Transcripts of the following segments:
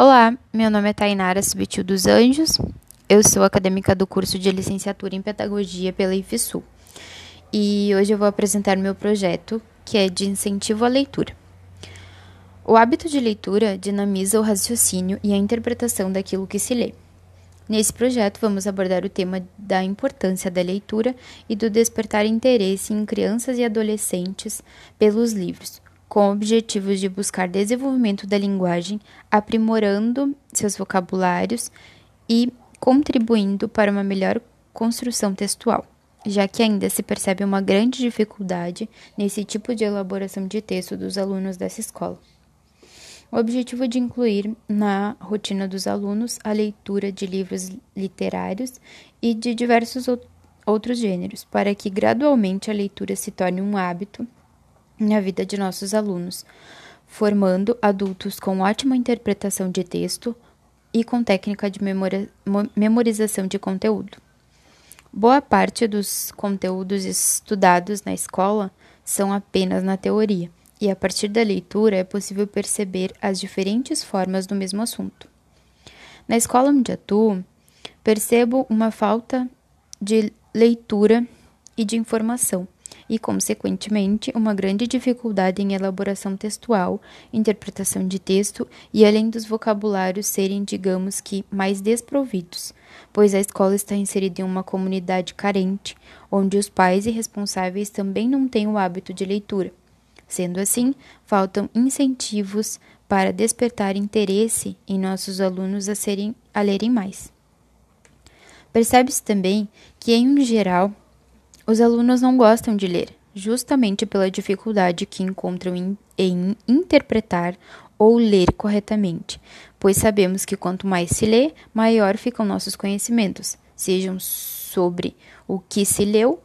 Olá, meu nome é Tainara Subitil dos Anjos, eu sou acadêmica do curso de licenciatura em Pedagogia pela IFSU e hoje eu vou apresentar meu projeto que é de incentivo à leitura. O hábito de leitura dinamiza o raciocínio e a interpretação daquilo que se lê. Nesse projeto, vamos abordar o tema da importância da leitura e do despertar interesse em crianças e adolescentes pelos livros, com objetivos de buscar desenvolvimento da linguagem, aprimorando seus vocabulários e contribuindo para uma melhor construção textual, já que ainda se percebe uma grande dificuldade nesse tipo de elaboração de texto dos alunos dessa escola. O objetivo de incluir na rotina dos alunos a leitura de livros literários e de diversos outros gêneros, para que gradualmente a leitura se torne um hábito na vida de nossos alunos, formando adultos com ótima interpretação de texto e com técnica de memorização de conteúdo. Boa parte dos conteúdos estudados na escola são apenas na teoria, e a partir da leitura é possível perceber as diferentes formas do mesmo assunto. Na escola onde atuo, percebo uma falta de leitura e de informação e, consequentemente, uma grande dificuldade em elaboração textual, interpretação de texto e além dos vocabulários serem, digamos que, mais desprovidos, pois a escola está inserida em uma comunidade carente, onde os pais e responsáveis também não têm o hábito de leitura. Sendo assim, faltam incentivos para despertar interesse em nossos alunos a, serem, a lerem mais. Percebe-se também que, em geral, os alunos não gostam de ler, justamente pela dificuldade que encontram em, em interpretar ou ler corretamente, pois sabemos que quanto mais se lê, maior ficam nossos conhecimentos, sejam sobre o que se leu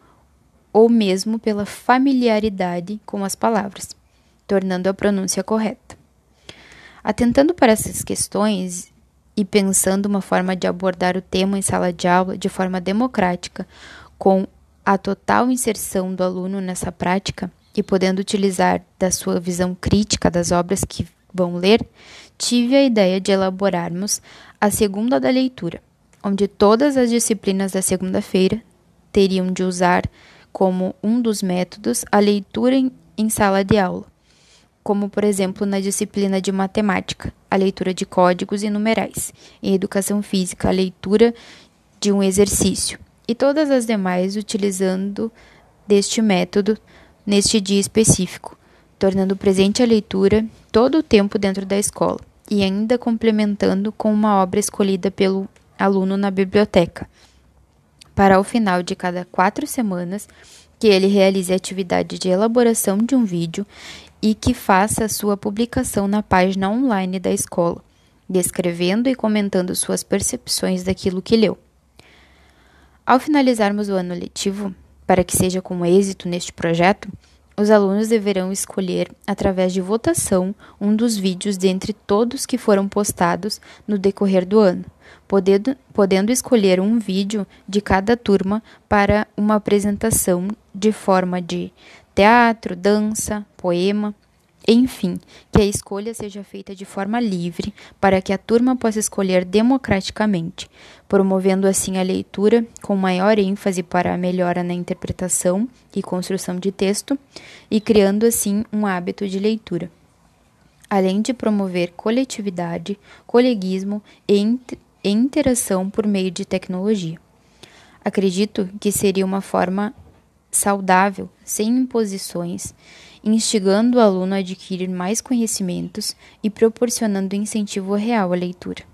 ou mesmo pela familiaridade com as palavras, tornando a pronúncia correta. Atentando para essas questões e pensando uma forma de abordar o tema em sala de aula de forma democrática, com a total inserção do aluno nessa prática e podendo utilizar da sua visão crítica das obras que vão ler, tive a ideia de elaborarmos a segunda da leitura, onde todas as disciplinas da segunda-feira teriam de usar como um dos métodos a leitura em, em sala de aula, como por exemplo na disciplina de matemática, a leitura de códigos e numerais, em educação física, a leitura de um exercício e todas as demais utilizando deste método neste dia específico, tornando presente a leitura todo o tempo dentro da escola e ainda complementando com uma obra escolhida pelo aluno na biblioteca. Para ao final de cada quatro semanas, que ele realize a atividade de elaboração de um vídeo e que faça sua publicação na página online da escola, descrevendo e comentando suas percepções daquilo que leu. Ao finalizarmos o ano letivo, para que seja com êxito neste projeto, os alunos deverão escolher, através de votação, um dos vídeos dentre todos que foram postados no decorrer do ano, podendo, podendo escolher um vídeo de cada turma para uma apresentação de forma de teatro, dança, poema enfim, que a escolha seja feita de forma livre para que a turma possa escolher democraticamente, promovendo assim a leitura com maior ênfase para a melhora na interpretação e construção de texto e criando assim um hábito de leitura. Além de promover coletividade, coleguismo e interação por meio de tecnologia. Acredito que seria uma forma saudável, sem imposições, instigando o aluno a adquirir mais conhecimentos e proporcionando incentivo real à leitura.